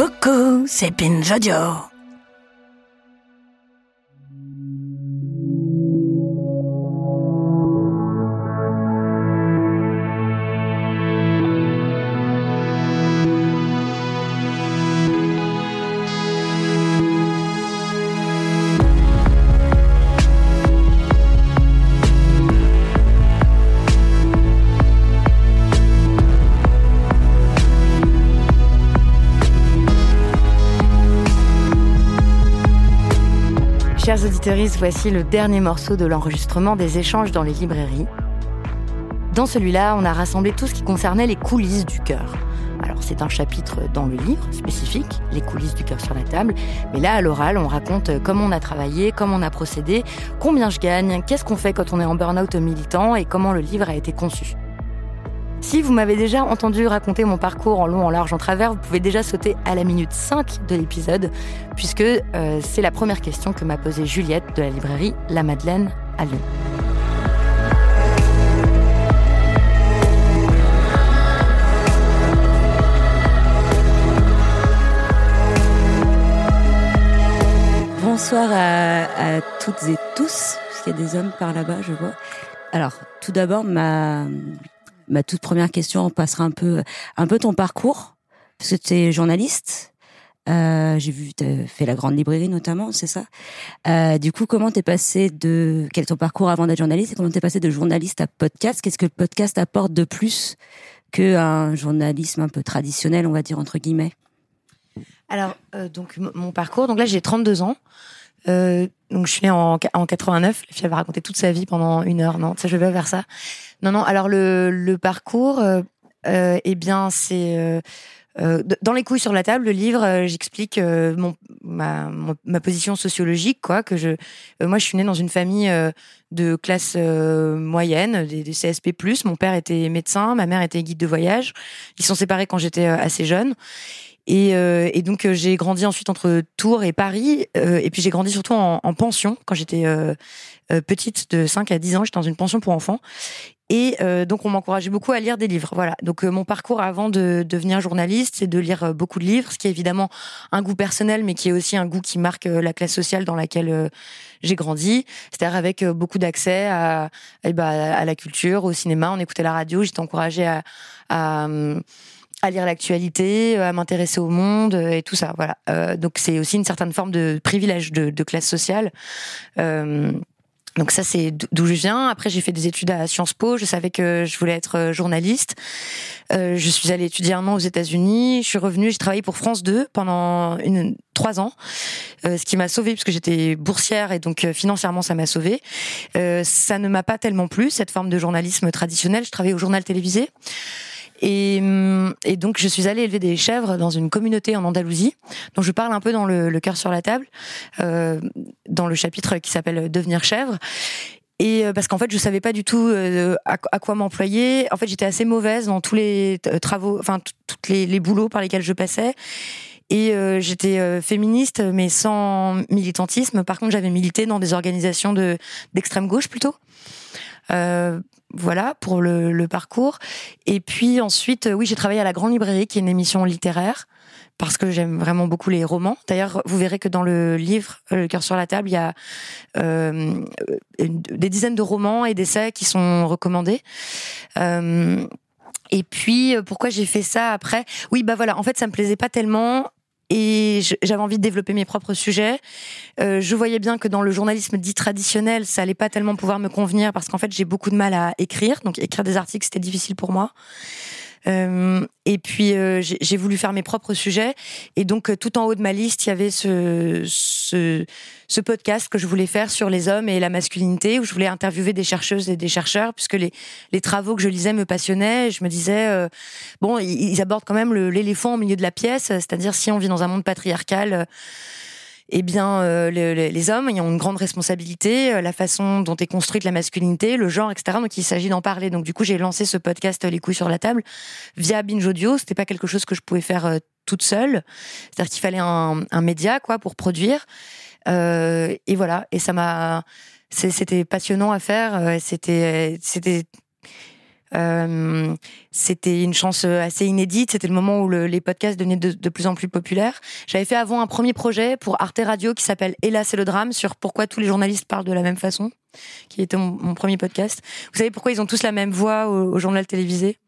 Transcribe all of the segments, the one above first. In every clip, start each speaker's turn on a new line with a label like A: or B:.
A: Coucou, c'est Pinjojo.
B: Chers voici le dernier morceau de l'enregistrement des échanges dans les librairies. Dans celui-là, on a rassemblé tout ce qui concernait les coulisses du cœur. Alors c'est un chapitre dans le livre spécifique, les coulisses du cœur sur la table, mais là à l'oral, on raconte comment on a travaillé, comment on a procédé, combien je gagne, qu'est-ce qu'on fait quand on est en burn-out militant et comment le livre a été conçu. Si vous m'avez déjà entendu raconter mon parcours en long, en large, en travers, vous pouvez déjà sauter à la minute 5 de l'épisode, puisque euh, c'est la première question que m'a posée Juliette de la librairie La Madeleine à Lyon.
C: Bonsoir à, à toutes et tous, puisqu'il y a des hommes par là-bas, je vois. Alors, tout d'abord, ma, ma toute première question passera un peu, un peu ton parcours, parce que tu es journaliste. Euh, j'ai vu, tu fait la grande librairie notamment, c'est ça. Euh, du coup, comment t'es passé de quel est ton parcours avant d'être journaliste et comment t'es passé de journaliste à podcast? Qu'est-ce que le podcast apporte de plus qu'un journalisme un peu traditionnel, on va dire entre guillemets?
B: Alors, euh, donc mon parcours, donc là j'ai 32 ans. Euh, donc je suis née en, en 89. La fille avait raconté toute sa vie pendant une heure. Non, ça je vais pas faire ça. Non, non. Alors le, parcours, euh, euh eh bien c'est euh, dans les couilles sur la table, le livre, j'explique mon ma, ma position sociologique, quoi. Que je, moi, je suis née dans une famille de classe moyenne, des, CSP+. Mon père était médecin, ma mère était guide de voyage. Ils sont séparés quand j'étais assez jeune. Et, et donc j'ai grandi ensuite entre Tours et Paris. Et puis j'ai grandi surtout en, en pension quand j'étais petite, de 5 à 10 ans. J'étais dans une pension pour enfants. Et donc on m'encourageait beaucoup à lire des livres. Voilà. Donc mon parcours avant de devenir journaliste, c'est de lire beaucoup de livres, ce qui est évidemment un goût personnel, mais qui est aussi un goût qui marque la classe sociale dans laquelle j'ai grandi. C'est-à-dire avec beaucoup d'accès à, à, bah, à, la culture, au cinéma. On écoutait la radio. J'étais encouragée à, à à lire l'actualité, euh, à m'intéresser au monde euh, et tout ça. Voilà. Euh, donc c'est aussi une certaine forme de privilège de, de classe sociale. Euh, donc ça c'est d'où je viens. Après j'ai fait des études à Sciences Po. Je savais que je voulais être journaliste. Euh, je suis allée étudier un an aux États-Unis. Je suis revenue. J'ai travaillé pour France 2 pendant une, trois ans, euh, ce qui m'a sauvée puisque j'étais boursière et donc financièrement ça m'a sauvée. Euh, ça ne m'a pas tellement plu cette forme de journalisme traditionnel. Je travaillais au journal télévisé. Et, hum, et, donc, je suis allée élever des chèvres dans une communauté en Andalousie, dont je parle un peu dans le, cœur sur la table, euh, dans le chapitre qui s'appelle Devenir chèvre. Et euh, parce qu'en fait, je savais pas du tout euh, à, quoi m'employer. En fait, j'étais assez mauvaise dans tous les travaux, enfin tous les, boulots par lesquels je passais. Et euh, j'étais euh, féministe, mais sans militantisme. Par contre, j'avais milité dans des organisations de d'extrême gauche plutôt. Euh, voilà pour le, parcours. Et puis ensuite, oui, j'ai travaillé à la Grande Librairie, qui est une émission littéraire, parce que j'aime vraiment beaucoup les romans. D'ailleurs, vous verrez que dans le livre Le cœur sur la table, il y a euh, des dizaines de romans et d'essais qui sont recommandés. Euh, et puis, pourquoi j'ai fait ça après? Oui, bah voilà, en fait, ça me plaisait pas tellement et j'avais envie de développer mes propres sujets. Euh, je voyais bien que dans le journalisme dit traditionnel, ça allait pas tellement pouvoir me convenir parce qu'en fait j'ai beaucoup de mal à écrire, donc écrire des articles c'était difficile pour moi. Euh, et puis euh, j'ai voulu faire mes propres sujets. Et donc euh, tout en haut de ma liste, il y avait ce, podcast que je voulais faire sur les hommes et la masculinité, où je voulais interviewer des chercheuses et des chercheurs, puisque les, travaux que je lisais me passionnaient. Je me disais, bon, ils, abordent quand même l'éléphant au milieu de la pièce, c'est-à-dire si on vit dans un monde patriarcal. Eh bien, euh, le- le- les hommes, ils ont une grande responsabilité, euh, la façon dont est construite la masculinité, le genre, etc. Donc, il s'agit d'en parler. Donc, du coup, j'ai lancé ce podcast Les couilles sur la table via Binge Audio. C'était pas quelque chose que je pouvais faire euh, toute seule. C'est-à-dire qu'il fallait un, un média, quoi, pour produire. Et voilà. Et ça m'a, c'était passionnant à faire. C'était, c'était. Euh, c'était une chance assez inédite. C'était le moment où le- les podcasts devenaient de, plus en plus populaires. J'avais fait avant un premier projet pour Arte Radio qui s'appelle Hélas c'est le drame sur pourquoi tous les journalistes parlent de la même façon, qui était mon, premier podcast. Vous savez pourquoi ils ont tous la même voix au journal télévisé?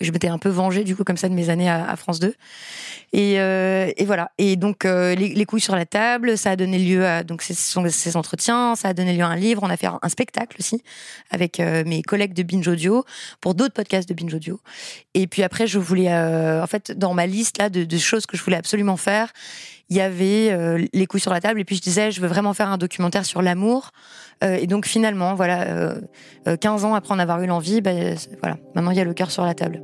B: Je m'étais un peu vengée du coup comme ça de mes années à, France 2. Et, euh, et voilà. Et donc euh, les, les couilles sur la table, ça a donné lieu à donc ces, entretiens, ça a donné lieu à un livre. On a fait un, spectacle aussi avec euh, mes collègues de Binge Audio pour d'autres podcasts de Binge Audio. Et puis après, je voulais, en fait, dans ma liste là de choses que je voulais absolument faire, il y avait euh, les couilles sur la table. Et puis je disais, je veux vraiment faire un documentaire sur l'amour. Euh, et donc finalement, voilà, euh, euh, 15 ans après en avoir eu l'envie, c'est- voilà, maintenant il y a le cœur sur la table.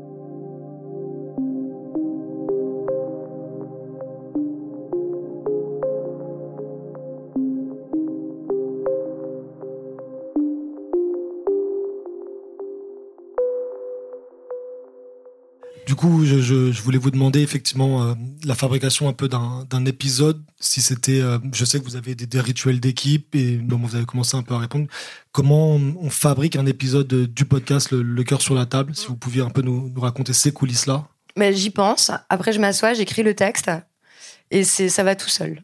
D: Du coup, je, je, je voulais vous demander effectivement euh, la fabrication un peu d'un épisode. Si c'était, euh, je sais que vous avez des, des rituels d'équipe et bon, vous avez commencé un peu à répondre. Comment on, on fabrique un épisode de- du podcast Le, Le cœur sur la table? Si vous pouviez un peu nous, nous raconter ces coulisses-là.
B: Mais j'y pense. Après, je m'assois, j'écris le texte et c'est ça va tout seul.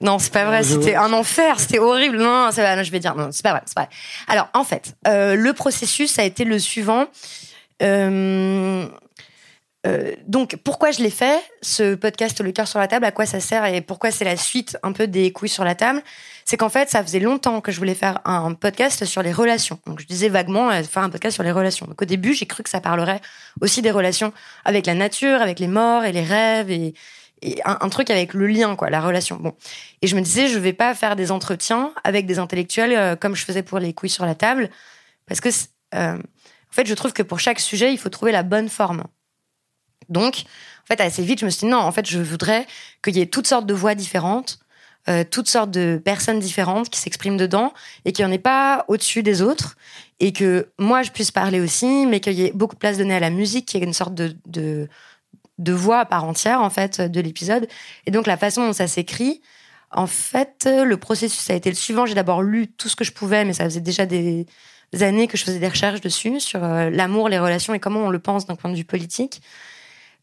B: Non, c'est pas vrai. C'était un enfer. C'était horrible. Non, je vais dire non, c'est pas vrai. C'est pas vrai. Alors, en fait, euh, le processus a été le suivant. Euh, euh, donc, pourquoi je l'ai fait Ce podcast Le cœur sur la table, à quoi ça sert et pourquoi c'est la suite un peu des couilles sur la table? C'est qu'en fait, ça faisait longtemps que je voulais faire un podcast sur les relations. Donc, je disais vaguement euh, faire un podcast sur les relations. Donc, au début, j'ai cru que ça parlerait aussi des relations avec la nature, avec les morts et les rêves et, un, truc avec le lien, quoi, la relation. Bon. Et je me disais, je vais pas faire des entretiens avec des intellectuels euh, comme je faisais pour les couilles sur la table, parce que, euh, en fait, je trouve que pour chaque sujet, il faut trouver la bonne forme. Donc, en fait, assez vite, je me suis dit, non, en fait, je voudrais qu'il y ait toutes sortes de voix différentes, euh, toutes sortes de personnes différentes qui s'expriment dedans, et qu'il n'y en ait pas au-dessus des autres, et que moi, je puisse parler aussi, mais qu'il y ait beaucoup de place donnée à la musique, qu'il y ait une sorte de, de, de voix à part entière, en fait, de l'épisode. Et donc, la façon dont ça s'écrit, en fait, le processus a été le suivant. J'ai d'abord lu tout ce que je pouvais, mais ça faisait déjà des années que je faisais des recherches dessus, sur euh, l'amour, les relations et comment on le pense d'un point de vue politique.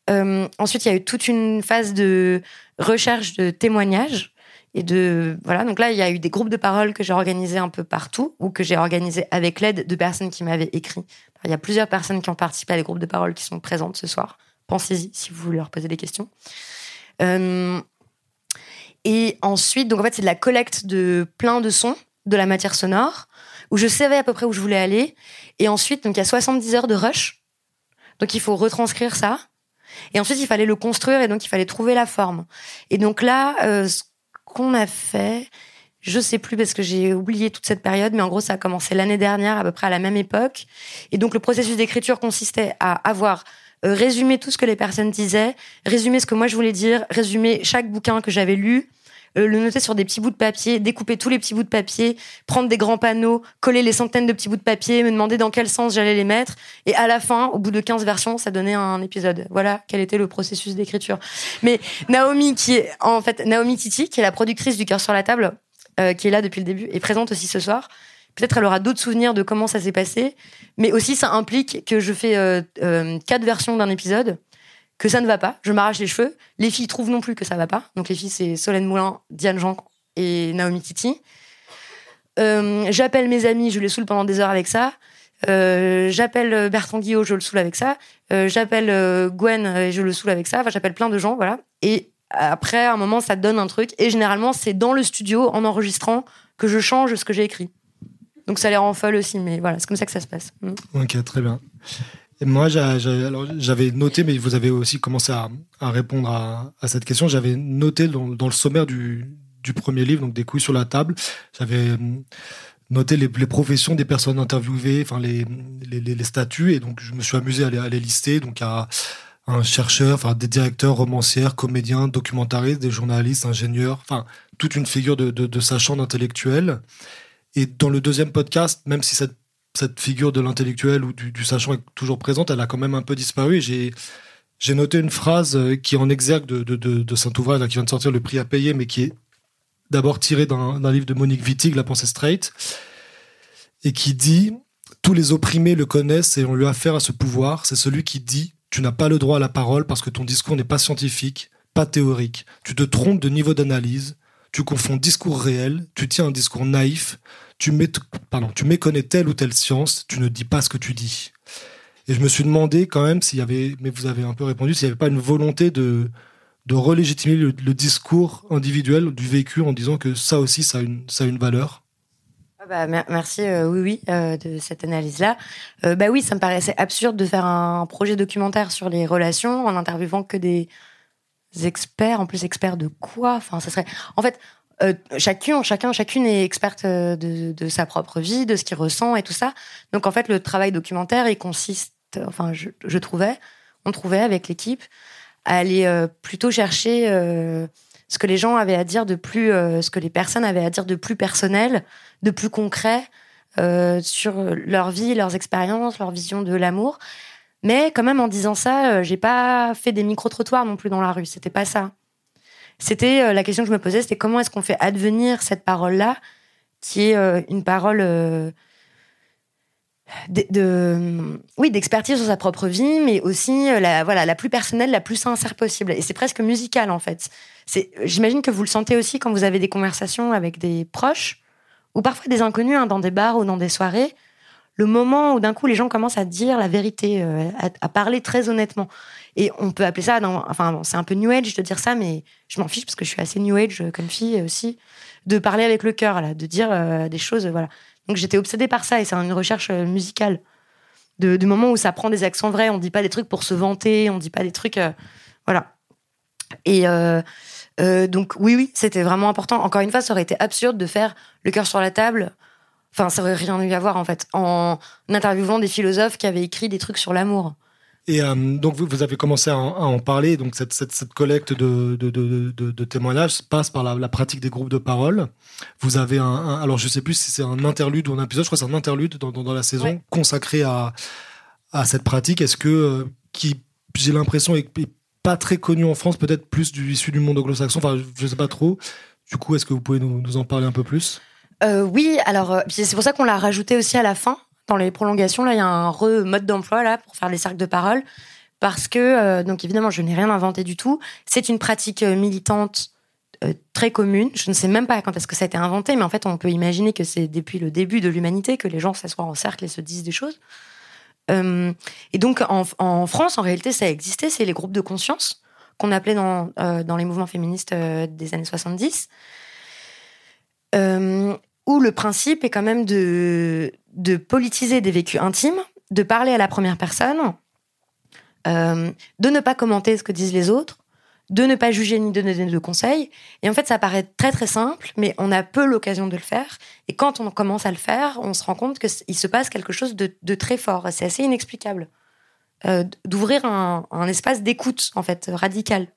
B: Euh, ensuite, il y a eu toute une phase de recherche de témoignages. Et de voilà donc là il y a eu des groupes de parole que j'ai organisés un peu partout ou que j'ai organisés avec l'aide de personnes qui m'avaient écrit. Il y a plusieurs personnes qui ont participé à des groupes de parole qui sont présentes ce soir. Pensez-y si vous voulez leur poser des questions. Euh, et ensuite donc en fait c'est de la collecte de plein de sons, de la matière sonore où je savais à peu près où je voulais aller. Et ensuite donc il y a 70 heures de rush. Donc il faut retranscrire ça. Et ensuite, il fallait le construire et donc il fallait trouver la forme. Et donc là, euh, ce qu'on a fait, je sais plus parce que j'ai oublié toute cette période, mais en gros, ça a commencé l'année dernière, à peu près à la même époque. Et donc le processus d'écriture consistait à avoir euh, résumé tout ce que les personnes disaient, résumé ce que moi je voulais dire, résumé chaque bouquin que j'avais lu, le noter sur des petits bouts de papier, découper tous les petits bouts de papier, prendre des grands panneaux, coller les centaines de petits bouts de papier, me demander dans quel sens j'allais les mettre. Et à la fin, au bout de 15 versions, ça donnait un épisode. Voilà quel était le processus d'écriture. Mais Naomi, qui est, en fait, Naomi Titi, qui est la productrice du Cœur sur la table, euh, qui est là depuis le début, est présente aussi ce soir. Peut-être elle aura d'autres souvenirs de comment ça s'est passé, mais aussi ça implique que je fais euh, euh, quatre versions d'un épisode, que ça ne va pas, je m'arrache les cheveux. Les filles trouvent non plus que ça va pas. Donc les filles, c'est Solène Moulin, Diane Jean et Naomi Titi. Euh, J'appelle mes amis, je les saoule pendant des heures avec ça. Euh, j'appelle Bertrand Guillot, je le saoule avec ça. Euh, j'appelle euh, Gwen je le saoule avec ça. Enfin, j'appelle plein de gens, voilà. Et après, à un moment, ça donne un truc. Et généralement, c'est dans le studio, en enregistrant, que je change ce que j'ai écrit. Donc ça les rend folles aussi, mais voilà, c'est comme ça que ça se passe. Mm.
D: Ok, très bien. Moi, j'avais noté, mais vous avez aussi commencé à, répondre à, cette question. J'avais noté dans, le sommaire du, premier livre, donc des couilles sur la table, j'avais euh, noté les, professions des personnes interviewées, enfin les, les, statuts, et donc je me suis amusé à les, à les lister. Donc à un chercheur, enfin des directeurs, romancières, comédiens, documentaristes, des journalistes, ingénieurs, enfin toute une figure de, de, de sachant d'intellectuel. Et dans le deuxième podcast, même si cette cette figure de l'intellectuel ou du, sachant est toujours présente, elle a quand même un peu disparu. J'ai noté une phrase euh, qui en exergue de, de, de, Saint-Ouvrage, qui vient de sortir le prix à payer, mais qui est d'abord tirée d'un livre de Monique Wittig, La pensée straight, et qui dit Tous les opprimés le connaissent et ont eu affaire à ce pouvoir. C'est celui qui dit Tu n'as pas le droit à la parole parce que ton discours n'est pas scientifique, pas théorique. Tu te trompes de niveau d'analyse. Tu confonds discours réel, tu tiens un discours naïf, tu, pardon, tu méconnais telle ou telle science, tu ne dis pas ce que tu dis. Et je me suis demandé quand même s'il y avait, mais vous avez un peu répondu, s'il n'y avait pas une volonté de, de relégitimer le, discours individuel du vécu en disant que ça aussi, ça a une, ça a une valeur.
B: Ah bah, merci, euh, oui, oui, euh, de cette analyse-là. Euh, bah oui, ça me paraissait absurde de faire un projet documentaire sur les relations en interviewant que des experts, en plus experts de quoi? Enfin, serait. En fait, euh, chacun, chacun, chacune est experte euh, de, sa propre vie, de ce qu'il ressent et tout ça. Donc en fait, le travail documentaire, il consiste, enfin, je, je trouvais, on trouvait avec l'équipe, à aller euh, plutôt chercher euh, ce que les gens avaient à dire de plus, ce que les personnes avaient à dire de plus personnel, de plus concret sur leur vie, leurs expériences, leur vision de l'amour. Mais quand même, en disant ça, j'ai pas fait des micro trottoirs non plus dans la rue. C'était pas ça c'était euh, la question que je me posais, c'était comment est-ce qu'on fait advenir cette parole-là, qui est euh, une parole euh, de, oui d'expertise sur sa propre vie, mais aussi la voilà la plus personnelle, la plus sincère possible. Et c'est presque musical en fait. J'imagine que vous le sentez aussi quand vous avez des conversations avec des proches ou parfois des inconnus hein, dans des bars ou dans des soirées. Le moment où d'un coup les gens commencent à dire la vérité, à parler très honnêtement. Et on peut appeler ça, enfin, c'est un peu New Age de dire ça, mais je m'en fiche parce que je suis assez New Age euh, comme fille aussi, de parler avec le cœur, là, de dire euh, des choses, voilà. Donc j'étais obsédée par ça et c'est une recherche euh, musicale. Du moment où ça prend des accents vrais, on dit pas des trucs pour se vanter, on dit pas des trucs, voilà. Et donc oui, oui, c'était vraiment important. Encore une fois, ça aurait été absurde de faire le cœur sur la table. Enfin, ça aurait rien eu à voir en fait, en interviewant des philosophes qui avaient écrit des trucs sur l'amour.
D: Et euh, donc, vous, vous, avez commencé à en, parler. Donc, cette, cette, cette collecte de, de, de, de, témoignages passe par la, la, pratique des groupes de parole. Vous avez un, alors je sais plus si c'est un interlude ou un épisode. Je crois que c'est un interlude dans, dans, la saison consacré à, à cette pratique. Est-ce que euh, qui, j'ai l'impression, est, pas très connu en France, peut-être plus du issu du monde anglo-saxon? Enfin, je sais pas trop. Du coup, est-ce que vous pouvez nous, nous en parler un peu plus?
B: Euh, Oui. Alors, euh, c'est pour ça qu'on l'a rajouté aussi à la fin dans les prolongations, là, il y a un re mode d'emploi là pour faire les cercles de parole, parce que euh, donc évidemment, je n'ai rien inventé du tout. C'est une pratique militante très commune. Je ne sais même pas quand est-ce que ça a été inventé, mais en fait, on peut imaginer que c'est depuis le début de l'humanité que les gens s'assoient en cercle et se disent des choses. et donc, en, en, France, en réalité, ça a existé. C'est les groupes de conscience qu'on appelait dans, dans les mouvements féministes des années 70 où le principe est quand même de, de politiser des vécus intimes, de parler à la première personne, euh, de ne pas commenter ce que disent les autres, de ne pas juger ni donner de conseils. Et en fait, ça paraît très très simple, mais on a peu l'occasion de le faire. Et quand on commence à le faire, on se rend compte qu'il se passe quelque chose de, très fort. C'est assez inexplicable. Euh, d'ouvrir un, un, espace d'écoute, en fait, radical.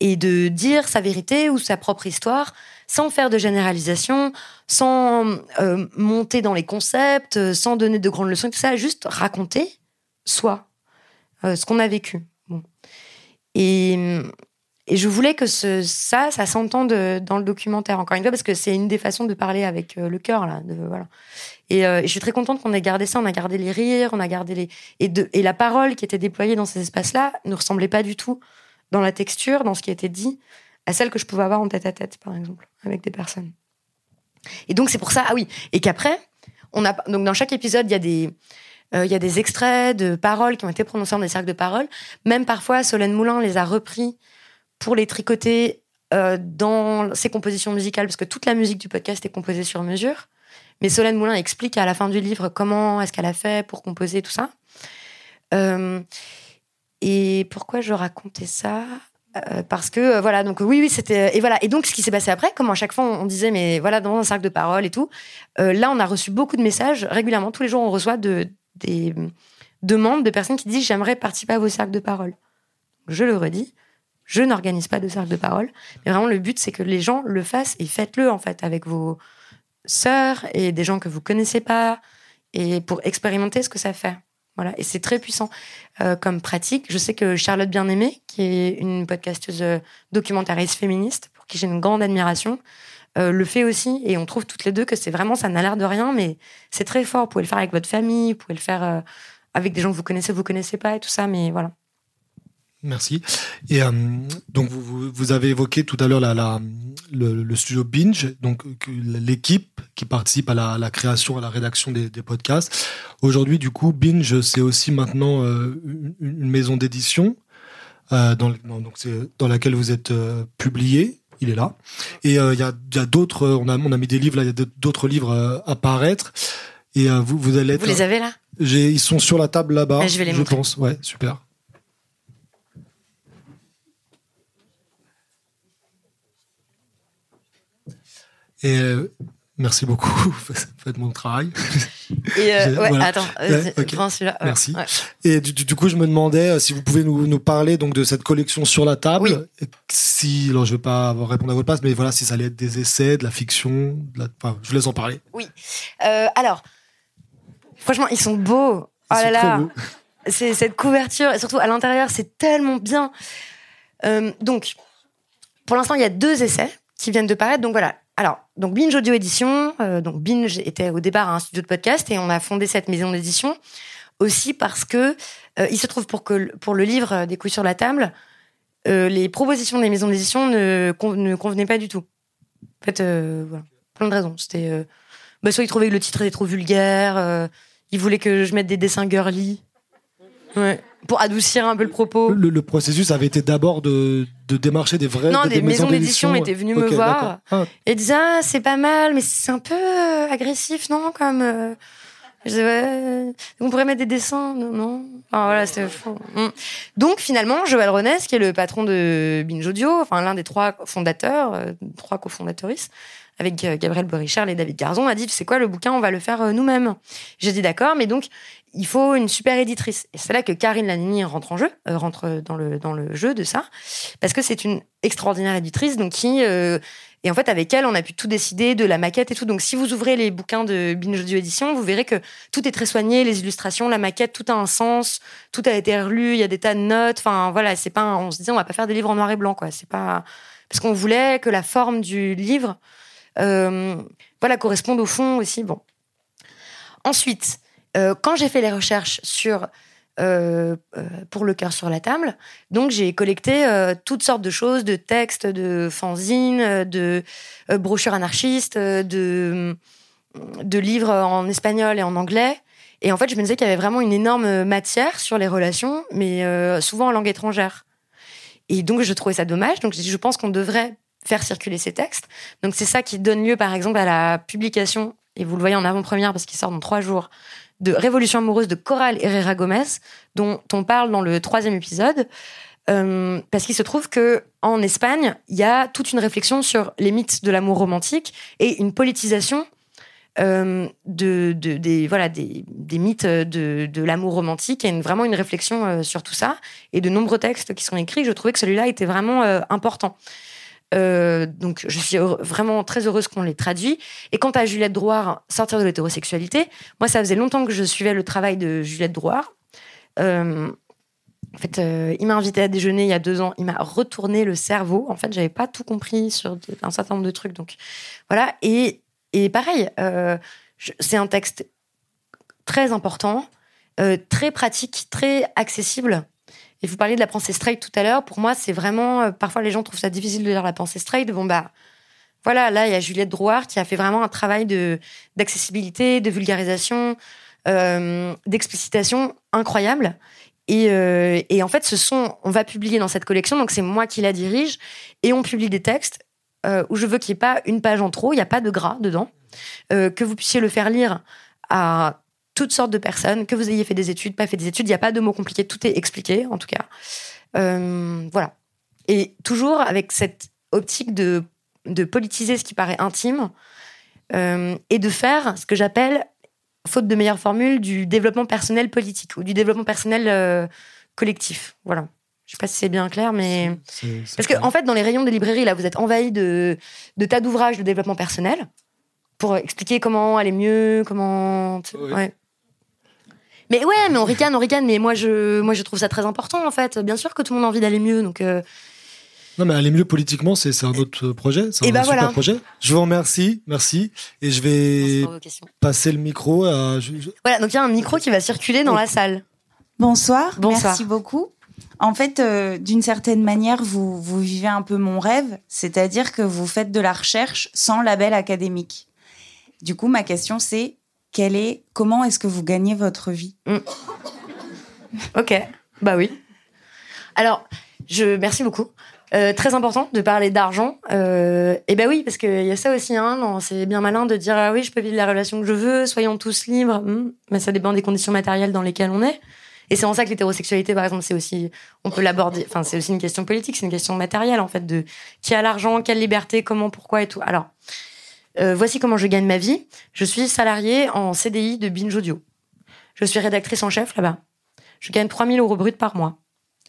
B: Et de dire sa vérité ou sa propre histoire sans faire de généralisation, sans euh, monter dans les concepts, euh, sans donner de grandes leçons, tout ça, juste raconter soi, euh, ce qu'on a vécu. Et, je voulais que ça, ça s'entende dans le documentaire, encore une fois, parce que c'est une des façons de parler avec le cœur, là. De. Et, je suis très contente qu'on ait gardé ça, on a gardé les rires, on a gardé les... Et la parole qui était déployée dans ces espaces-là ne ressemblait pas du tout dans la texture, dans ce qui était dit à celle que je pouvais avoir en tête à tête, par exemple, avec des personnes. Et donc c'est pour ça, ah oui, et qu'après, on a donc dans chaque épisode, il y a des euh, il y a des extraits de paroles qui ont été prononcées dans des cercles de paroles. Même parfois, Solène Moulin les a repris pour les tricoter euh, dans ses compositions musicales, parce que toute la musique du podcast est composée sur mesure. Mais Solène Moulin explique à la fin du livre comment est-ce qu'elle a fait pour composer tout ça. Euh, et pourquoi je racontais ça? Euh, parce que euh, voilà donc oui oui c'était et voilà. Et donc ce qui s'est passé après comme à chaque fois on, disait mais voilà dans un cercle de parole et tout là on a reçu beaucoup de messages régulièrement. Tous les jours on reçoit de, des demandes de personnes qui disent j'aimerais participer à vos cercles de parole. Je le redis je n'organise pas de cercle de parole. Mais vraiment le but c'est que les gens le fassent et faites-le en fait avec vos sœurs et des gens que vous connaissez pas et pour expérimenter ce que ça fait voilà, et c'est très puissant euh, comme pratique. Je sais que Charlotte Bien-Aimée, qui est une podcasteuse euh, documentariste féministe, pour qui j'ai une grande admiration, euh, le fait aussi. Et on trouve toutes les deux que c'est vraiment, ça n'a l'air de rien, mais c'est très fort. Vous pouvez le faire avec votre famille, vous pouvez le faire avec des gens que vous connaissez, vous connaissez pas et tout ça, mais voilà.
D: Merci. Et euh, donc vous, vous, avez évoqué tout à l'heure la, la, le, studio Binge, donc l'équipe qui participe à la, la, création, à la rédaction des, des podcasts. Aujourd'hui, du coup, Binge, c'est aussi maintenant euh, une, maison d'édition euh, dans, donc dans laquelle vous êtes publié. Il est là. Et il y a, y a d'autres. On a, on a mis des livres là. Il y a d'autres livres à paraître. Et vous, vous allez. Être,
B: vous les avez là?
D: Ils sont sur la table là-bas.
B: Ah, je vais les
D: je pense. Ouais, super. Et euh, merci beaucoup, faites mon travail.
B: Et euh, ouais, attends, euh, prends celui-là.
D: Merci. Et du, coup, je me demandais si vous pouvez nous, nous, parler donc de cette collection sur la table.
B: Oui.
D: Si, alors je vais pas répondre à votre place, mais voilà, si ça allait être des essais, de la fiction, de la, enfin, je vous laisse en parler.
B: Oui. alors, franchement, ils sont beaux. oh là là. C'est cette couverture et surtout à l'intérieur, c'est tellement bien. donc, pour l'instant, il y a deux essais qui viennent de paraître. Donc voilà, alors, donc Binge Audio Édition, euh, donc Binge était au départ un studio de podcast et on a fondé cette maison d'édition aussi parce que euh, il se trouve pour que pour le livre euh, des couilles sur la table, les propositions des maisons d'édition ne, ne convenaient pas du tout. En fait, voilà, plein de raisons. C'était bah, soit ils trouvaient que le titre était trop vulgaire, ils voulaient que je mette des dessins girly. Ouais pour adoucir un peu le propos.
D: Le, processus avait été d'abord de, de, démarcher des vrais.
B: Non, des, maisons, d'édition étaient venues me voir ah. et disaient ah, c'est pas mal, mais c'est un peu euh, agressif, non Comme euh... je disais, ouais, on pourrait mettre des dessins, non, non. voilà, c'était mm. Donc finalement, Joël Renès, qui est le patron de Binge Audio, enfin l'un des trois fondateurs, euh, trois cofondateuristes, avec euh, Gabriel Borichard et David Garzon, a dit, tu sais quoi, le bouquin, on va le faire nous-mêmes. J'ai dit d'accord, mais donc, il faut une super éditrice. Et c'est là que Karine Lanini rentre en jeu, euh, rentre dans le dans le jeu de ça, parce que c'est une extraordinaire éditrice, donc qui euh, et en fait avec elle on a pu tout décider de la maquette et tout. Donc si vous ouvrez les bouquins de Binge Audio Édition, vous verrez que tout est très soigné, les illustrations, la maquette, tout a un sens, tout a été relu, il y a des tas de notes. Enfin voilà, c'est pas on se dit on va pas faire des livres en noir et blanc quoi. C'est pas parce qu'on voulait que la forme du livre euh, voilà corresponde au fond aussi. Bon. Ensuite, euh, quand j'ai fait les recherches sur euh, euh, pour le cœur sur la table. Donc j'ai collecté toutes sortes de choses, de textes, de fanzines, de brochures anarchistes, de, de livres en espagnol et en anglais. Et en fait, je me disais qu'il y avait vraiment une énorme matière sur les relations, mais souvent en langue étrangère. Et donc je trouvais ça dommage. Donc je pense qu'on devrait faire circuler ces textes. Donc c'est ça qui donne lieu, par exemple, à la publication, et vous le voyez en avant-première parce qu'il sort dans trois jours, de Révolution amoureuse de Coral Herrera Gomez, dont on parle dans le troisième épisode. Euh, parce qu'il se trouve que en Espagne, il y a toute une réflexion sur les mythes de l'amour romantique et une politisation euh, de, des voilà des, mythes de, l'amour romantique et vraiment une réflexion euh, sur tout ça et de nombreux textes qui sont écrits. Je trouvais que celui-là était vraiment important. Euh, donc, je suis vraiment très heureuse qu'on les traduit. Et quant à Juliette Drouard, sortir de l'hétérosexualité, moi, ça faisait longtemps que je suivais le travail de Juliette Drouard. Euh, en fait, euh, il m'a invité à déjeuner il y a deux ans. Il m'a retourné le cerveau. En fait, j'avais pas tout compris sur un certain nombre de trucs. Donc, voilà. Et, et pareil, c'est un texte très important, très pratique, très accessible. Et vous parliez de la pensée straight tout à l'heure. Pour moi, c'est vraiment. Euh, parfois, les gens trouvent ça difficile de lire la pensée straight. Bon, bah. Voilà, là, il y a Juliette Drouard qui a fait vraiment un travail d'accessibilité, de vulgarisation, euh, d'explicitation incroyable. Et, euh, et, en fait, ce sont, on va publier dans cette collection, donc c'est moi qui la dirige, et on publie des textes où je veux qu'il n'y ait pas une page en trop, il n'y a pas de gras dedans, que vous puissiez le faire lire à toutes sortes de personnes, que vous ayez fait des études, pas fait des études, il n'y a pas de mots compliqués, tout est expliqué en tout cas. Euh, voilà. Et toujours avec cette optique de, de politiser ce qui paraît intime euh, et de faire ce que j'appelle, faute de meilleure formule, du développement personnel politique ou du développement personnel euh, collectif. Voilà. Je sais pas si c'est bien clair, mais parce que en fait, dans les rayons des librairies, là, vous êtes envahis de, de tas d'ouvrages de développement personnel pour expliquer comment aller mieux, comment.
D: Oui.
B: Ouais. Mais ouais, mais on ricane, on ricane. Mais moi, je, moi, je trouve ça très important, en fait. Bien sûr que tout le monde a envie d'aller mieux, donc. euh,
D: Non, mais aller mieux politiquement, c'est c'est un autre projet. C'est
B: Et
D: un
B: bah
D: super
B: voilà.
D: projet. Je vous remercie, merci. Et je vais passer le micro à.
B: Voilà, donc il y a un micro qui va circuler dans la salle.
E: Bonsoir,
B: Bonsoir.
E: merci beaucoup. En fait, euh, d'une certaine manière, vous, vous vivez un peu mon rêve, c'est-à-dire que vous faites de la recherche sans label académique. Du coup, ma question c'est quelle est, comment est-ce que vous gagnez votre vie?
B: Ok, bah oui. Alors, je merci beaucoup. Euh, très important de parler d'argent. Euh, et ben oui, parce qu'il y a ça aussi. Hein, c'est bien malin de dire ah oui, je peux vivre la relation que je veux, soyons tous libres. Hmm, mais ça dépend des conditions matérielles dans lesquelles on est. Et c'est en ça que l'hétérosexualité, par exemple, c'est aussi, on peut l'aborder. Enfin, c'est aussi une question politique, c'est une question matérielle en fait de qui a l'argent, quelle liberté, comment, pourquoi et tout. Alors, euh, voici comment je gagne ma vie. Je suis salariée en CDI de Binge Audio. Je suis rédactrice en chef là-bas. Je gagne 3000 euros bruts par mois.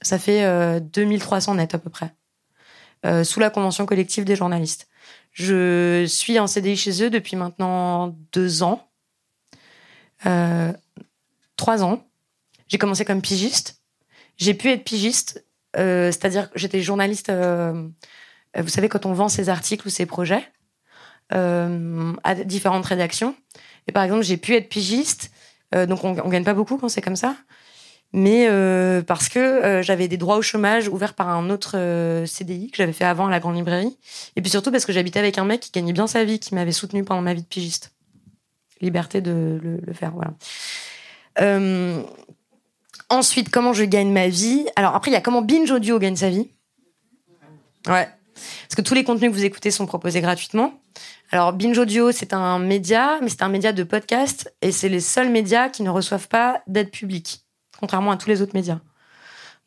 B: Ça fait euh, 2300 net à peu près. Euh, sous la convention collective des journalistes. Je suis en CDI chez eux depuis maintenant deux ans. Euh, trois ans. J'ai commencé comme pigiste. J'ai pu être pigiste, c'est-à-dire que j'étais journaliste, vous savez, quand on vend ses articles ou ses projets euh, à différentes rédactions. Et par exemple, j'ai pu être pigiste, euh, donc on, on gagne pas beaucoup quand c'est comme ça mais euh, parce que j'avais des droits au chômage ouverts par un autre CDI que j'avais fait avant à la grande librairie, et puis surtout parce que j'habitais avec un mec qui gagnait bien sa vie, qui m'avait soutenu pendant ma vie de pigiste. Liberté de le, le faire, voilà. Ensuite, comment je gagne ma vie? Alors après, il y a comment Binge Audio gagne sa vie? Ouais. Parce que tous les contenus que vous écoutez sont proposés gratuitement. Alors, Binge Audio, c'est un média, mais c'est un média de podcast, et c'est les seuls médias qui ne reçoivent pas d'aide publique contrairement à tous les autres médias.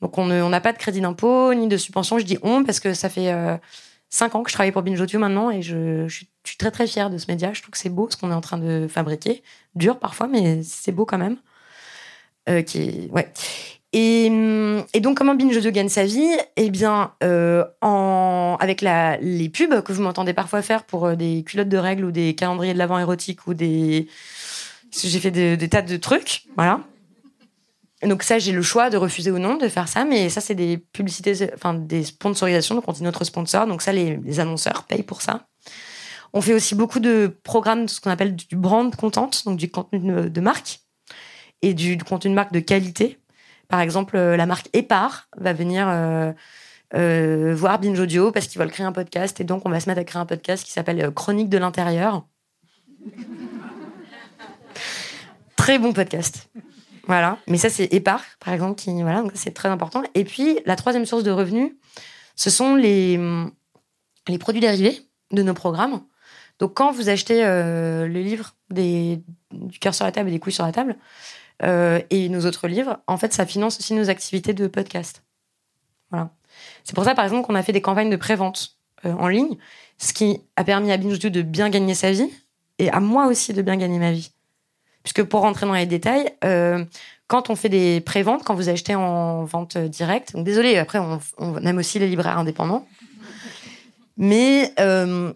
B: Donc on n'a pas de crédit d'impôt ni de subvention. Je dis on parce que ça fait euh, cinq ans que je travaille pour Binge Audio maintenant et je, suis, très très fière de ce média. Je trouve que c'est beau ce qu'on est en train de fabriquer. Dur parfois, mais c'est beau quand même. Euh. Et, hum, et donc comment Binge Audio gagne sa vie Eh bien, euh, en, avec la, les pubs que vous m'entendez parfois faire pour euh, des culottes de règles ou des calendriers de l'avant érotiques ou des... J'ai fait des, tas de trucs, voilà. Donc ça, j'ai le choix de refuser ou non de faire ça, mais ça, c'est des publicités, enfin des sponsorisations, donc on dit notre sponsor, donc ça, les, annonceurs payent pour ça. On fait aussi beaucoup de programmes, ce qu'on appelle du brand content, donc du contenu de, de marque, et du, du contenu de marque de qualité. Par exemple, euh, la marque Epar va venir euh, euh, voir Binge Audio parce qu'ils veulent créer un podcast, et donc on va se mettre à créer un podcast qui s'appelle Chronique de l'intérieur. Très bon podcast. Voilà. Mais ça, c'est Epar, par exemple, qui, voilà, donc c'est très important. Et puis, la troisième source de revenus, ce sont les, les produits dérivés de nos programmes. Donc, quand vous achetez euh, le livre des, du cœur sur la table et des couilles sur la table, euh, et nos autres livres, en fait, ça finance aussi nos activités de podcast. Voilà. C'est pour ça, par exemple, qu'on a fait des campagnes de prévente euh, en ligne, ce qui a permis à Binge de bien gagner sa vie et à moi aussi de bien gagner ma vie. Puisque pour rentrer dans les détails, euh, quand on fait des préventes, quand vous achetez en vente directe, donc désolé, après on, on aime aussi les libraires indépendants, mais euh,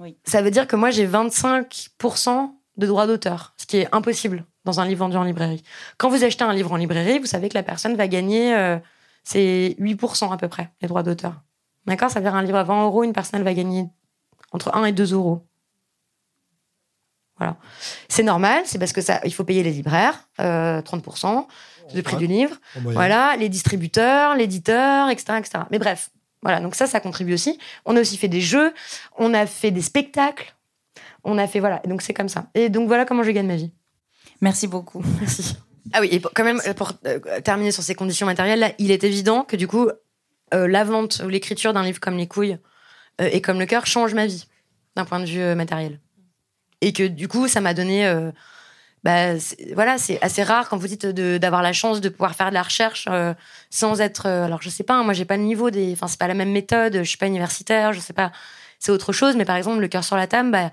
E: Oui.
B: ça veut dire que moi j'ai 25% de droits d'auteur, ce qui est impossible dans un livre vendu en librairie. Quand vous achetez un livre en librairie, vous savez que la personne va gagner, euh, c'est 8% à peu près, les droits d'auteur. D'accord? Ça veut dire un livre à 20 euros, une personne elle va gagner entre 1 et 2 euros. Voilà. C'est normal, c'est parce que ça, il faut payer les libraires, euh, 30% du prix du livre. Voilà, les distributeurs, l'éditeur, etc., etc. Mais bref, voilà. Donc ça, ça contribue aussi. On a aussi fait des jeux, on a fait des spectacles, on a fait voilà. Donc c'est comme ça. Et donc voilà comment je gagne ma vie.
E: Merci beaucoup.
B: Merci. Ah oui, et pour- quand même, euh, pour euh, terminer sur ces conditions matérielles, il est évident que du coup, euh, la vente ou l'écriture d'un livre comme Les couilles et comme Le cœur change ma vie d'un point de vue matériel. Et que du coup, ça m'a donné bah, voilà, c'est assez rare quand vous dites d'avoir la chance de pouvoir faire de la recherche sans être. Alors, je sais pas, hein, moi, j'ai pas le niveau des. Enfin, c'est pas la même méthode. Je suis pas universitaire, je sais pas. C'est autre chose. Mais par exemple, le cœur sur la table, bah,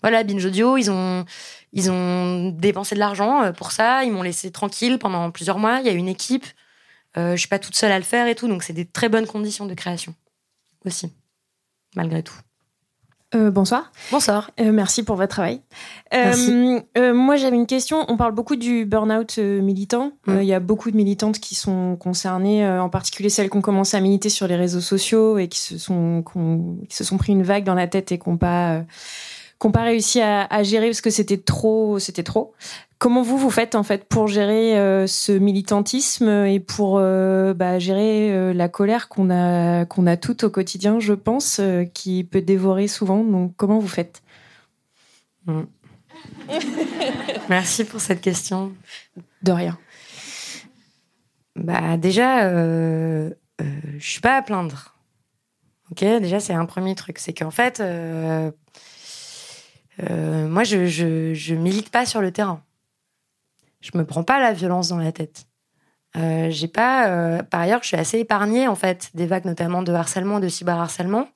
B: voilà, Binge Audio, ils ont, ils ont dépensé de l'argent euh, pour ça. Ils m'ont laissé tranquille pendant plusieurs mois. Il y a une équipe. Euh, je suis pas toute seule à le faire et tout. Donc, c'est des très bonnes conditions de création aussi, malgré tout.
F: Euh, bonsoir.
B: Bonsoir.
F: Euh, merci pour votre travail.
B: Merci.
F: Euh, moi, j'avais une question. On parle beaucoup du burn-out militant.
B: Mm.
F: Il y a beaucoup de militantes qui sont concernées, en particulier celles qui ont commencé à militer sur les réseaux sociaux et qui se sont, qui ont- qui se sont pris une vague dans la tête et qui n'ont pas, qui ont pas réussi à, à gérer parce que c'était trop, c'était trop. Comment vous vous faites en fait pour gérer euh, ce militantisme et pour euh, bah, gérer euh, la colère qu'on a qu'on a toute au quotidien, je pense, qui peut dévorer souvent? Donc comment vous faites?
B: Merci pour cette question.
F: De rien.
B: Bah déjà, euh, je suis pas à plaindre. Ok, déjà c'est un premier truc, c'est qu'en fait, euh, moi je, je je milite pas sur le terrain. Je me prends pas la violence dans la tête. Euh, j'ai pas. euh, par ailleurs, je suis assez épargnée en fait des vagues notamment de harcèlement, de cyberharcèlement,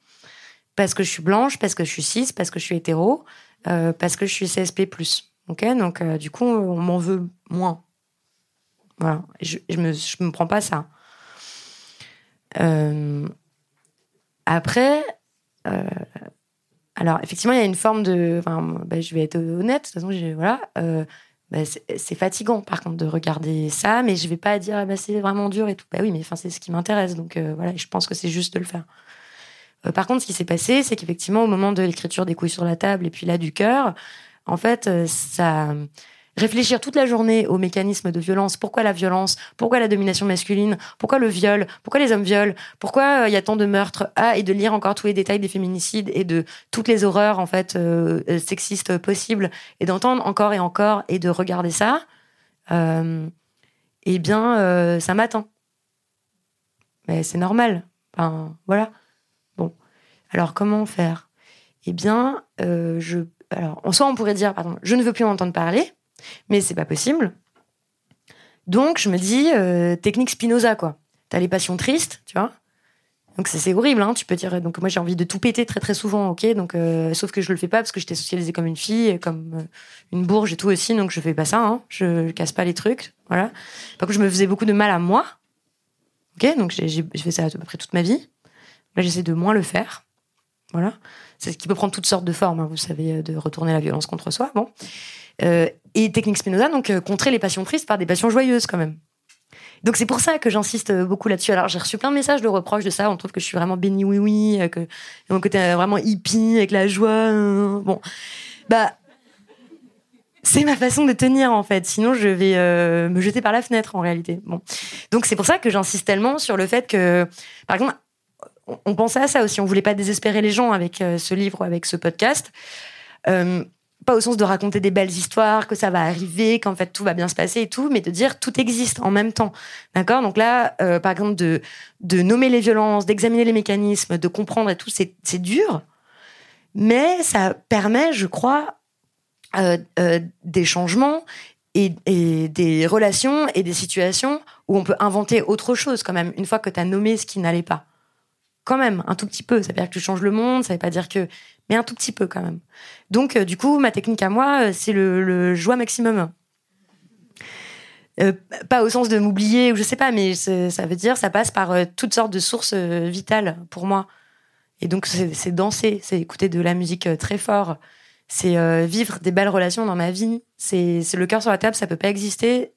B: parce que je suis blanche, parce que je suis cis, parce que je suis hétéro, parce que je suis CSP+. Ok, donc du coup on m'en veut moins. Voilà, je, je me, je me prends pas ça. Après, alors effectivement, il y a une forme de. Enfin, bah, je vais être honnête, de toute façon, voilà. euh, bah, c'est fatigant, par contre, de regarder ça, mais je vais pas dire, ah, bah, c'est vraiment dur et tout. Bah oui, mais c'est ce qui m'intéresse, donc euh, voilà, je pense que c'est juste de le faire. Euh, par contre, ce qui s'est passé, c'est qu'effectivement, au moment de l'écriture des couilles sur la table et puis là du cœur, en fait, ça réfléchir toute la journée aux mécanismes de violence. Pourquoi la violence? Pourquoi la domination masculine? Pourquoi le viol? Pourquoi les hommes violent? Pourquoi euh, il y a tant de meurtres? Ah, et de lire encore tous les détails des féminicides et de toutes les horreurs en fait euh, euh, sexistes possibles et d'entendre encore et encore et de regarder ça. Euh, eh bien, euh, ça m'atteint. Mais c'est normal. Enfin, voilà. Bon. Alors, comment faire? Eh bien, euh, je. Alors, en soi, on pourrait dire, pardon, je ne veux plus en entendre parler, mais c'est pas possible. Donc, je me dis, euh, technique Spinoza, quoi. T'as les passions tristes, tu vois. Donc, c'est horrible, hein, tu peux dire. Donc, moi, j'ai envie de tout péter très, très souvent, ok. Donc, euh, sauf que je le fais pas parce que j'étais socialisée comme une fille, comme euh, une bourge et tout aussi, donc je fais pas ça, hein. Je, casse pas les trucs, voilà. Par contre, je me faisais beaucoup de mal à moi, ok. Donc, j'ai fait ça à peu près toute ma vie. Là, j'essaie de moins le faire. Voilà. C'est ce qui peut prendre toutes sortes de formes, hein, vous savez, euh, de retourner la violence contre soi. Bon. Euh, et technique Spinoza, donc euh, contrer les passions tristes par des passions joyeuses quand même. Donc c'est pour ça que j'insiste beaucoup là-dessus. Alors j'ai reçu plein de messages de reproches de ça. On trouve que je suis vraiment béni oui oui, euh, que mon côté vraiment hippie avec la joie. bon, bah c'est ma façon de tenir en fait. Sinon je vais me jeter par la fenêtre en réalité. Bon, donc c'est pour ça que j'insiste tellement sur le fait que, par exemple, on- pensait à ça aussi. On voulait pas désespérer les gens avec euh, ce livre ou avec ce podcast. Euh, pas au sens de raconter des belles histoires, que ça va arriver, qu'en fait tout va bien se passer et tout, mais de dire tout existe en même temps. D'accord? Donc là, euh, par exemple, de, nommer les violences, d'examiner les mécanismes, de comprendre et tout, c'est dur, mais ça permet, je crois, des changements et, et des relations et des situations où on peut inventer autre chose quand même, une fois que tu as nommé ce qui n'allait pas. Quand même, un tout petit peu. Ça veut dire que tu changes le monde, ça veut pas dire que... Mais un tout petit peu quand même. Donc, euh, du coup, ma technique à moi, euh, c'est le, joie maximum. Euh, pas au sens de m'oublier ou je sais pas, mais ça veut dire ça passe par toutes sortes de sources vitales pour moi. Et donc c'est danser, c'est écouter de la musique très fort, c'est vivre des belles relations dans ma vie. C'est le cœur sur la table, ça peut pas exister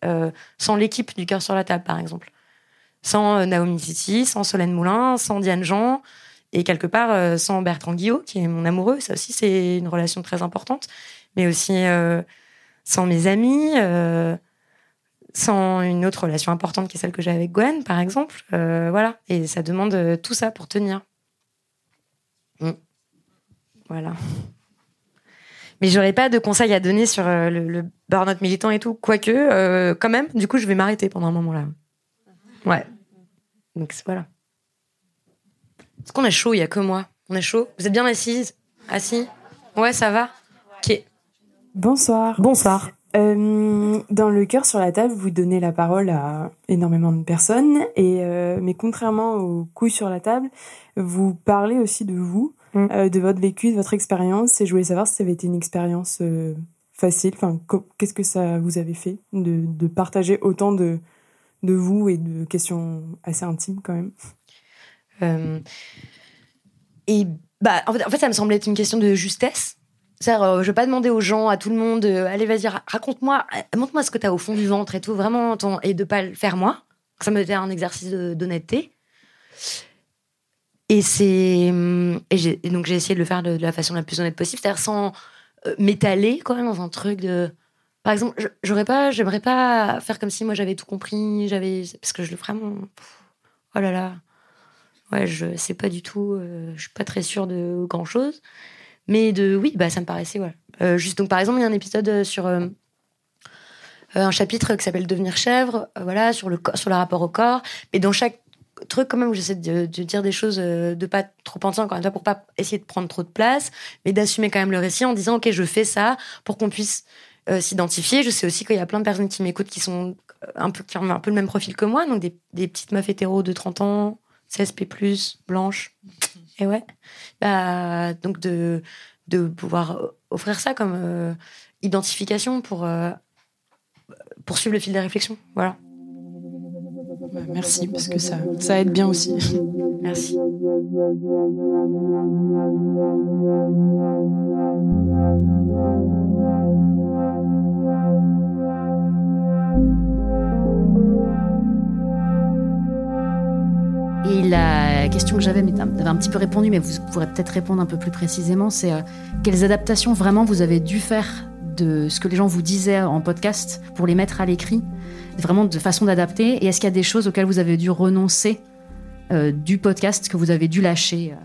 B: sans l'équipe du cœur sur la table, par exemple. Sans euh, Naomi Titi, sans Solène Moulin, sans Diane Jean, et quelque part euh, sans Bertrand Guillot, qui est mon amoureux. Ça aussi, c'est une relation très importante. Mais aussi euh, sans mes amis, sans une autre relation importante qui est celle que j'ai avec Gwen, par exemple. Voilà. Et ça demande tout ça pour tenir. Mm. Voilà. Mais j'aurais pas de conseils à donner sur le, le burn-out militant et tout. Quoique, quand même, du coup, je vais m'arrêter pendant un moment là. Ouais. Donc c'est- voilà. Est-ce qu'on est chaud Il y a que moi. On est chaud Vous êtes bien assise? Assis? Ouais, ça va? Ok.
G: Bonsoir.
B: Bonsoir.
G: Euh, dans le cœur sur la table, vous donnez la parole à énormément de personnes, et euh, mais contrairement aux couilles sur la table, vous parlez aussi de vous,
F: Mm.
G: euh, de votre vécu, de votre expérience. Et je voulais savoir si ça avait été une expérience euh, facile. Enfin, qu'est-ce que ça vous avait fait de, de partager autant de de vous et de questions assez intimes quand même.
B: Euh, et bah, en fait, en fait, ça me semblait être une question de justesse. C'est-à-dire, euh, je vais pas demander aux gens, à tout le monde, euh, allez, vas-y, ra- raconte-moi, montre-moi ce que tu as au fond du ventre et tout, vraiment, et de pas le faire moi. Ça me fait un exercice d'honnêteté. Et c'est. Et, donc, j'ai essayé de le faire de, de la façon la plus honnête possible, c'est-à-dire sans m'étaler, quand même, dans un truc de. Par exemple, j'aurais pas, j'aimerais pas faire comme si moi j'avais tout compris, j'avais. Parce que je le vraiment. Oh là là. Ouais, je sais pas du tout, euh, je suis pas très sûre de grand chose. Mais de oui, bah ça me paraissait, voilà. Euh, juste donc, par exemple, il y a un épisode sur euh, euh, un chapitre qui s'appelle Devenir chèvre, voilà, sur le, sur le rapport au corps. Et dans chaque truc, quand même, où j'essaie de, dire des choses, de pas trop penser encore une fois, pour pas essayer de prendre trop de place, mais d'assumer quand même le récit en disant, OK, je fais ça pour qu'on puisse euh, s'identifier. Je sais aussi qu'il y a plein de personnes qui m'écoutent qui sont euh, un peu, qui ont un peu le même profil que moi, donc des, des petites meufs hétéros de 30 ans, CSP+, blanches. Et ouais. Bah, donc de, de pouvoir offrir ça comme euh, identification pour euh, poursuivre le fil des réflexions. Voilà.
F: Merci, parce que ça, ça aide bien aussi.
B: Merci.
H: Et la question que j'avais, mais tu avais un petit peu répondu, mais vous pourrez peut-être répondre un peu plus précisément, c'est euh, quelles adaptations vraiment vous avez dû faire de ce que les gens vous disaient en podcast pour les mettre à l'écrit, vraiment de façon d'adapter, et est-ce qu'il y a des choses auxquelles vous avez dû renoncer euh, du podcast que vous avez dû lâcher euh,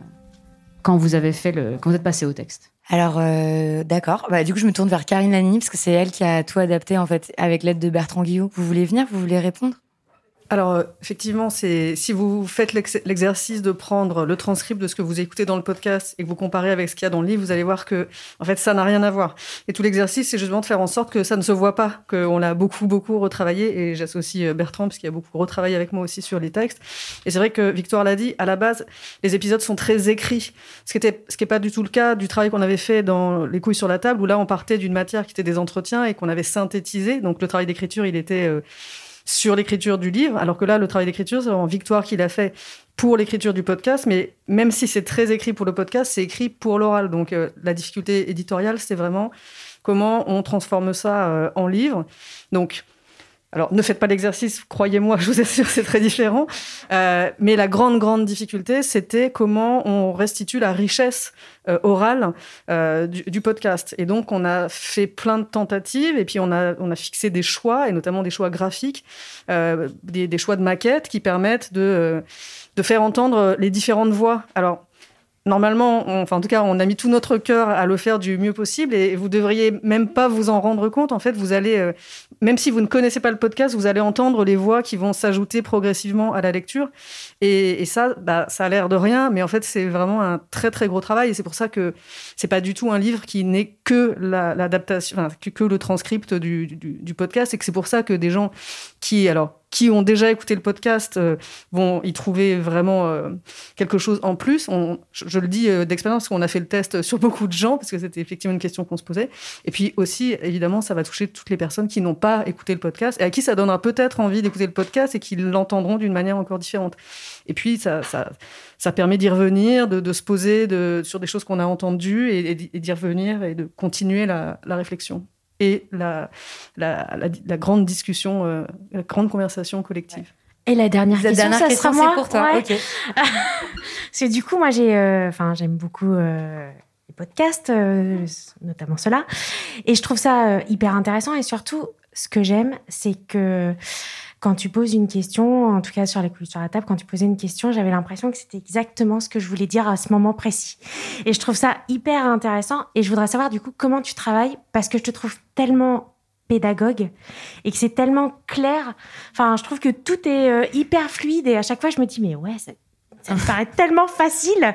H: quand vous avez fait le, quand vous êtes passé au texte?
B: Alors, euh, d'accord. Bah, du coup, je me tourne vers Karine Lani, parce que c'est elle qui a tout adapté, en fait, avec l'aide de Bertrand Guillot. Vous voulez venir? Vous voulez répondre?
I: Alors, euh, effectivement, c'est si vous faites l'ex- l'exercice de prendre le transcript de ce que vous écoutez dans le podcast et que vous comparez avec ce qu'il y a dans le livre, vous allez voir que, en fait, ça n'a rien à voir. Et tout l'exercice, c'est justement de faire en sorte que ça ne se voit pas, qu'on l'a beaucoup, beaucoup retravaillé. Et j'associe euh, Bertrand, puisqu'il a beaucoup retravaillé avec moi aussi sur les textes. Et c'est vrai que Victoire l'a dit, à la base, les épisodes sont très écrits. Ce qui ce qui n'est pas du tout le cas du travail qu'on avait fait dans Les couilles sur la table, où là, on partait d'une matière qui était des entretiens et qu'on avait synthétisé. Donc, le travail d'écriture, il était euh, sur l'écriture du livre, alors que là, le travail d'écriture, c'est en Victoire qu'il a fait pour l'écriture du podcast, mais même si c'est très écrit pour le podcast, c'est écrit pour l'oral. Donc euh, la difficulté éditoriale, c'est vraiment comment on transforme ça euh, en livre. Donc, alors ne faites pas l'exercice, croyez-moi, je vous assure, c'est très différent. Euh, mais la grande, grande difficulté, c'était comment on restitue la richesse euh, orale euh, du, du podcast. Et donc, on a fait plein de tentatives et puis on a, on a fixé des choix, et notamment des choix graphiques, euh, des, des choix de maquettes qui permettent de, euh, de faire entendre les différentes voix. Alors, Normalement, enfin en tout cas, on a mis tout notre cœur à le faire du mieux possible et vous devriez même pas vous en rendre compte. En fait, vous allez, euh, même si vous ne connaissez pas le podcast, vous allez entendre les voix qui vont s'ajouter progressivement à la lecture. Et, ça, bah, ça a l'air de rien, mais en fait, c'est vraiment un très très gros travail. Et c'est pour ça que c'est pas du tout un livre qui n'est que la- l'adaptation, enfin, que, que le transcript du, du podcast. Et que c'est pour ça que des gens qui, alors, qui ont déjà écouté le podcast euh, vont y trouver vraiment euh, quelque chose en plus. On, je, le dis euh, d'expérience qu'on a fait le test sur beaucoup de gens parce que c'était effectivement une question qu'on se posait. Et puis aussi, évidemment, ça va toucher toutes les personnes qui n'ont pas écouté le podcast et à qui ça donnera peut-être envie d'écouter le podcast et qui l'entendront d'une manière encore différente. Et puis, ça, ça, permet d'y revenir, de, se poser sur des choses qu'on a entendues et, d'y- revenir et de continuer la réflexion et la, la, la, la grande discussion, euh, la grande conversation collective.
J: Et la dernière
B: La
J: question,
B: dernière
J: ça
B: question,
J: sera
B: c'est
J: moi.
B: pour toi.
J: Ouais. Parce que du coup, moi, j'ai, euh, j'aime beaucoup euh, les podcasts, euh, notamment ceux-là, et je trouve ça euh, hyper intéressant. Et surtout, ce que j'aime, c'est que quand tu poses une question, en tout cas sur les couilles sur la table, quand tu posais une question, j'avais l'impression que c'était exactement ce que je voulais dire à ce moment précis. Et je trouve ça hyper intéressant. Et je voudrais savoir du coup comment tu travailles, parce que je te trouve tellement pédagogue et que c'est tellement clair. Enfin, je trouve que tout est euh, hyper fluide et à chaque fois, je me dis, mais ouais, Ça me paraît tellement facile.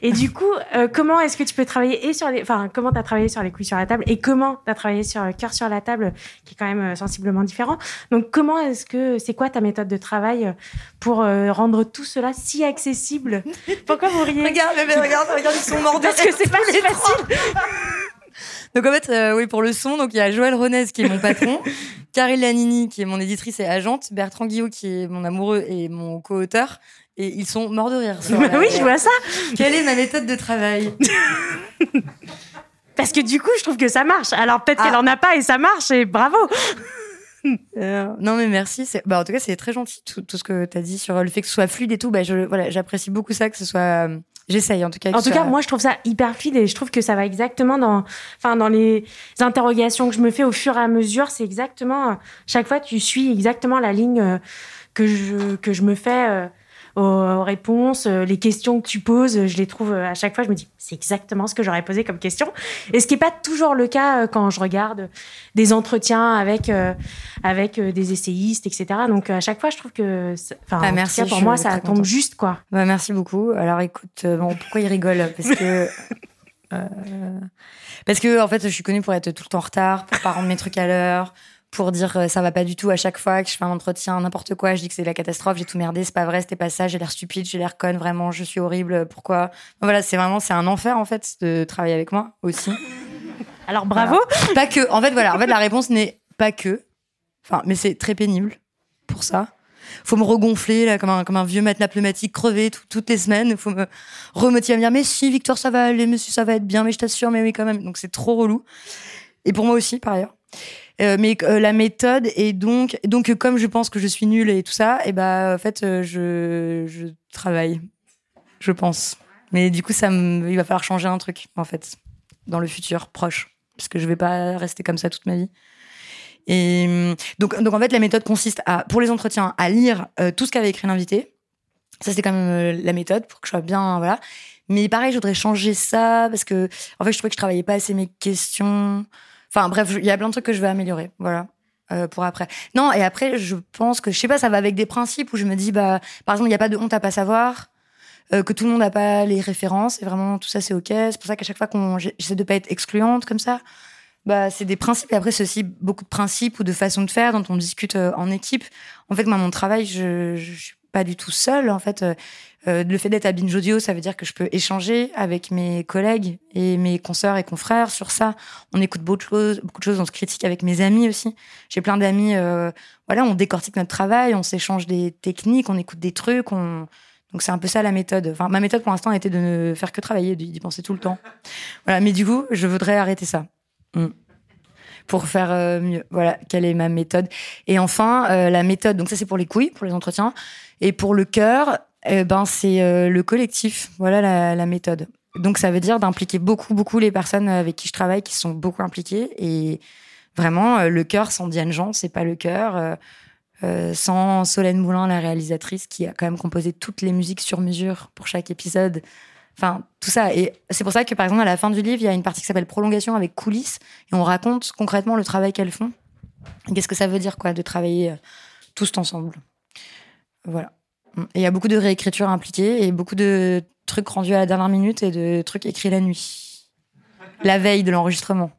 J: Et du coup, euh, comment est-ce que tu peux travailler et sur les, enfin, comment t'as travaillé sur les couilles sur la table et comment t'as travaillé sur le cœur sur la table, qui est quand même euh, sensiblement différent. Donc, comment est-ce que, c'est quoi ta méthode de travail euh, pour euh, rendre tout cela si accessible? Pourquoi vous riez?
B: Regarde, regarde, regarde, ils sont morts de
J: Parce que c'est pas si facile.
B: Donc en fait, euh, oui, pour le son, donc il y a Joël Ronez qui est mon patron, Karine Lanini qui est mon éditrice et agente, Bertrand Guillot qui est mon amoureux et mon co-auteur. Et ils sont morts de rire.
J: Bah oui, je vois ça.
B: Quelle est ma méthode de travail?
J: Parce que du coup, je trouve que ça marche. Alors peut-être
B: Ah.
J: qu'elle en a pas et ça marche et bravo.
B: Euh, Non mais merci. Bah, en tout cas, c'est très gentil tout, tout ce que tu as dit sur le fait que ce soit fluide et tout. Bah, je, voilà, j'apprécie beaucoup ça, que ce soit. euh, J'essaye en tout cas.
J: En tout cas, moi, je trouve ça hyper fluide et je trouve que ça va exactement dans, enfin, dans les interrogations que je me fais au fur et à mesure. C'est exactement, euh, chaque fois, tu suis exactement la ligne que je, que je me fais euh, aux, réponses, euh, les questions que tu poses. Je les trouve euh, à chaque fois, je me dis, c'est exactement ce que j'aurais posé comme question. Et ce qui n'est pas toujours le cas euh, quand je regarde des entretiens avec, euh, avec des essayistes, etc. Donc, à chaque fois, je trouve que, enfin,
B: Ah,
J: en tout
B: merci,
J: cas, pour moi, ça tombe
B: contente.
J: juste, quoi.
B: Bah, merci beaucoup. Alors écoute, bon, pourquoi il rigole? Parce que. euh, parce que en fait, je suis connue pour être tout le temps en retard, pour pas rendre mes trucs à l'heure, pour dire euh, ça va pas du tout à chaque fois que je fais un entretien, n'importe quoi, je dis que c'est la catastrophe, j'ai tout merdé, c'est pas vrai, c'était pas ça, j'ai l'air stupide, j'ai l'air conne, vraiment, je suis horrible, pourquoi? Voilà, c'est vraiment, c'est un enfer en fait de travailler avec moi aussi.
J: Alors bravo.
B: Voilà. Pas que. En fait, voilà. En fait, la réponse n'est pas que. Enfin, mais c'est très pénible pour ça. Faut me regonfler là comme un comme un vieux matelas pneumatique crevé tout- toutes les semaines. Faut me remotiver à me dire mais si Victor ça va aller, monsieur ça va être bien, mais je t'assure, mais oui quand même. Donc c'est trop relou. Et pour moi aussi par ailleurs. Euh, mais euh, la méthode est donc donc euh, comme je pense que je suis nulle et tout ça, et ben en fait je je travaille, je pense. Mais du coup ça il va falloir changer un truc en fait dans le futur proche parce que je vais pas rester comme ça toute ma vie. Et hum, donc, donc en fait, la méthode consiste à, pour les entretiens, à lire tout ce qu'avait écrit l'invité. Ça, c'est quand même la méthode pour que je sois bien, voilà. Mais pareil, je voudrais changer ça parce que, en fait, je trouvais que je travaillais pas assez mes questions. Enfin, bref, il y a plein de trucs que je vais améliorer, voilà. euh, pour après. Non, et après, je pense que, je sais pas, ça va avec des principes où je me dis, bah, par exemple, il n'y a pas de honte à pas savoir, euh, que tout le monde n'a pas les références, et vraiment, tout ça, c'est OK. C'est pour ça qu'à chaque fois qu'on, j'essaie de pas être excluante comme ça bah, c'est des principes. Et après, c'est aussi beaucoup de principes ou de façons de faire dont on discute euh, en équipe. En fait, moi, mon travail, je, je pas du tout seule. En fait, euh, euh, le fait d'être à Binge Audio, ça veut dire que je peux échanger avec mes collègues et mes consoeurs et confrères sur ça. On écoute beaucoup de choses, beaucoup de choses. On se critique avec mes amis aussi. J'ai plein d'amis. euh, voilà, on décortique notre travail, on s'échange des techniques, on écoute des trucs. On... Donc c'est un peu ça la méthode. Enfin, ma méthode pour l'instant était de ne faire que travailler, d'y penser tout le temps. Voilà, mais du coup, je voudrais arrêter ça. Mm. Pour faire euh, mieux. Voilà, quelle est ma méthode. Et enfin, euh, la méthode, donc ça c'est pour les couilles, pour les entretiens. Et pour le cœur, eh ben, c'est euh, le collectif. Voilà la, la méthode. Donc ça veut dire d'impliquer beaucoup, beaucoup les personnes avec qui je travaille, qui sont beaucoup impliquées. Et vraiment, euh, le cœur sans Diane Jean, c'est pas le cœur. Euh, euh, sans Solène Moulin, la réalisatrice, qui a quand même composé toutes les musiques sur mesure pour chaque épisode. Enfin, tout ça. Et c'est pour ça que, par exemple, à la fin du livre, il y a une partie qui s'appelle Prolongation avec coulisses. Et on raconte concrètement le travail qu'elles font. Qu'est-ce que ça veut dire, quoi, de travailler euh, tous ensemble? Voilà. Et il y a beaucoup de réécriture impliquée et beaucoup de trucs rendus à la dernière minute et de trucs écrits la nuit. La veille de l'enregistrement.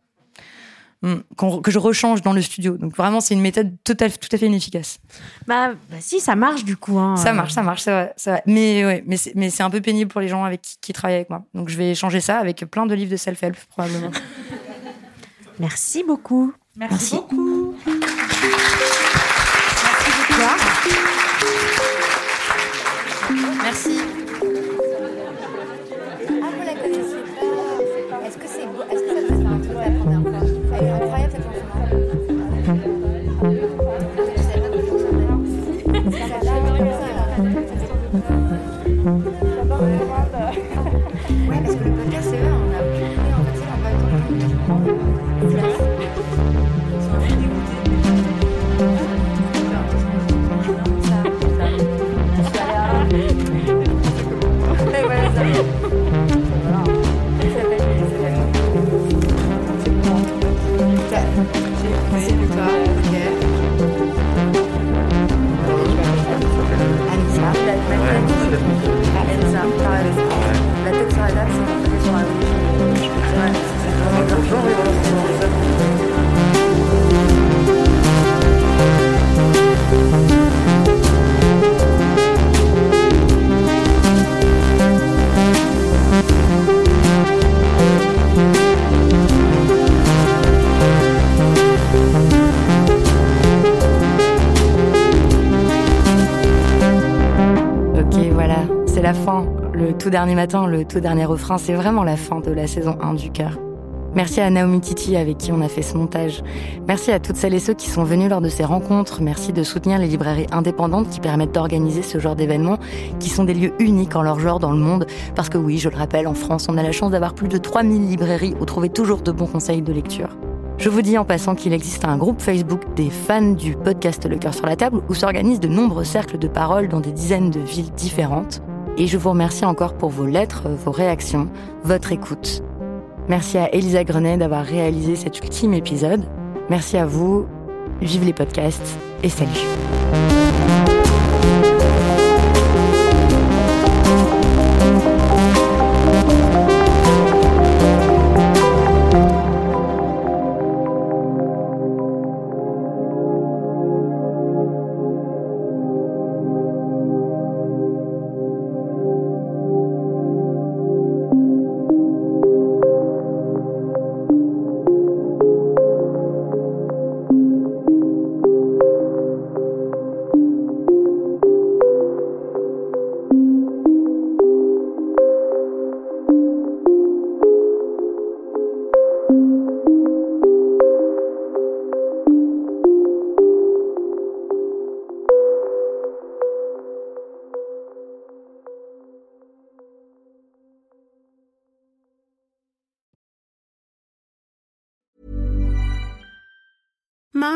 B: Mm. Qu'on- que je rechange dans le studio. Donc vraiment, c'est une méthode tout à, tout à fait inefficace.
J: Bah, bah si, ça marche du coup. hein.
B: Ça marche, ça marche, c'est vrai, c'est vrai. Mais ouais, mais c'est, mais c'est un peu pénible pour les gens avec qui, qui travaillent avec moi. Donc je vais changer ça avec plein de livres de self-help probablement.
J: Merci beaucoup.
E: Merci,
B: Merci.
E: beaucoup.
B: Dernier matin, le tout dernier refrain, c'est vraiment la fin de la saison 1 du cœur. Merci à Naomi Titi avec qui on a fait ce montage. Merci à toutes celles et ceux qui sont venus lors de ces rencontres. Merci de soutenir les librairies indépendantes qui permettent d'organiser ce genre d'événements, qui sont des lieux uniques en leur genre dans le monde. Parce que oui, je le rappelle, en France, on a la chance d'avoir plus de 3000 librairies où trouver toujours de bons conseils de lecture. Je vous dis en passant qu'il existe un groupe Facebook des fans du podcast Le cœur sur la table où s'organisent de nombreux cercles de parole dans des dizaines de villes différentes. Et je vous remercie encore pour vos lettres, vos réactions, votre écoute. Merci à Elisa Grenet d'avoir réalisé cet ultime épisode. Merci à vous. Vive les podcasts et salut.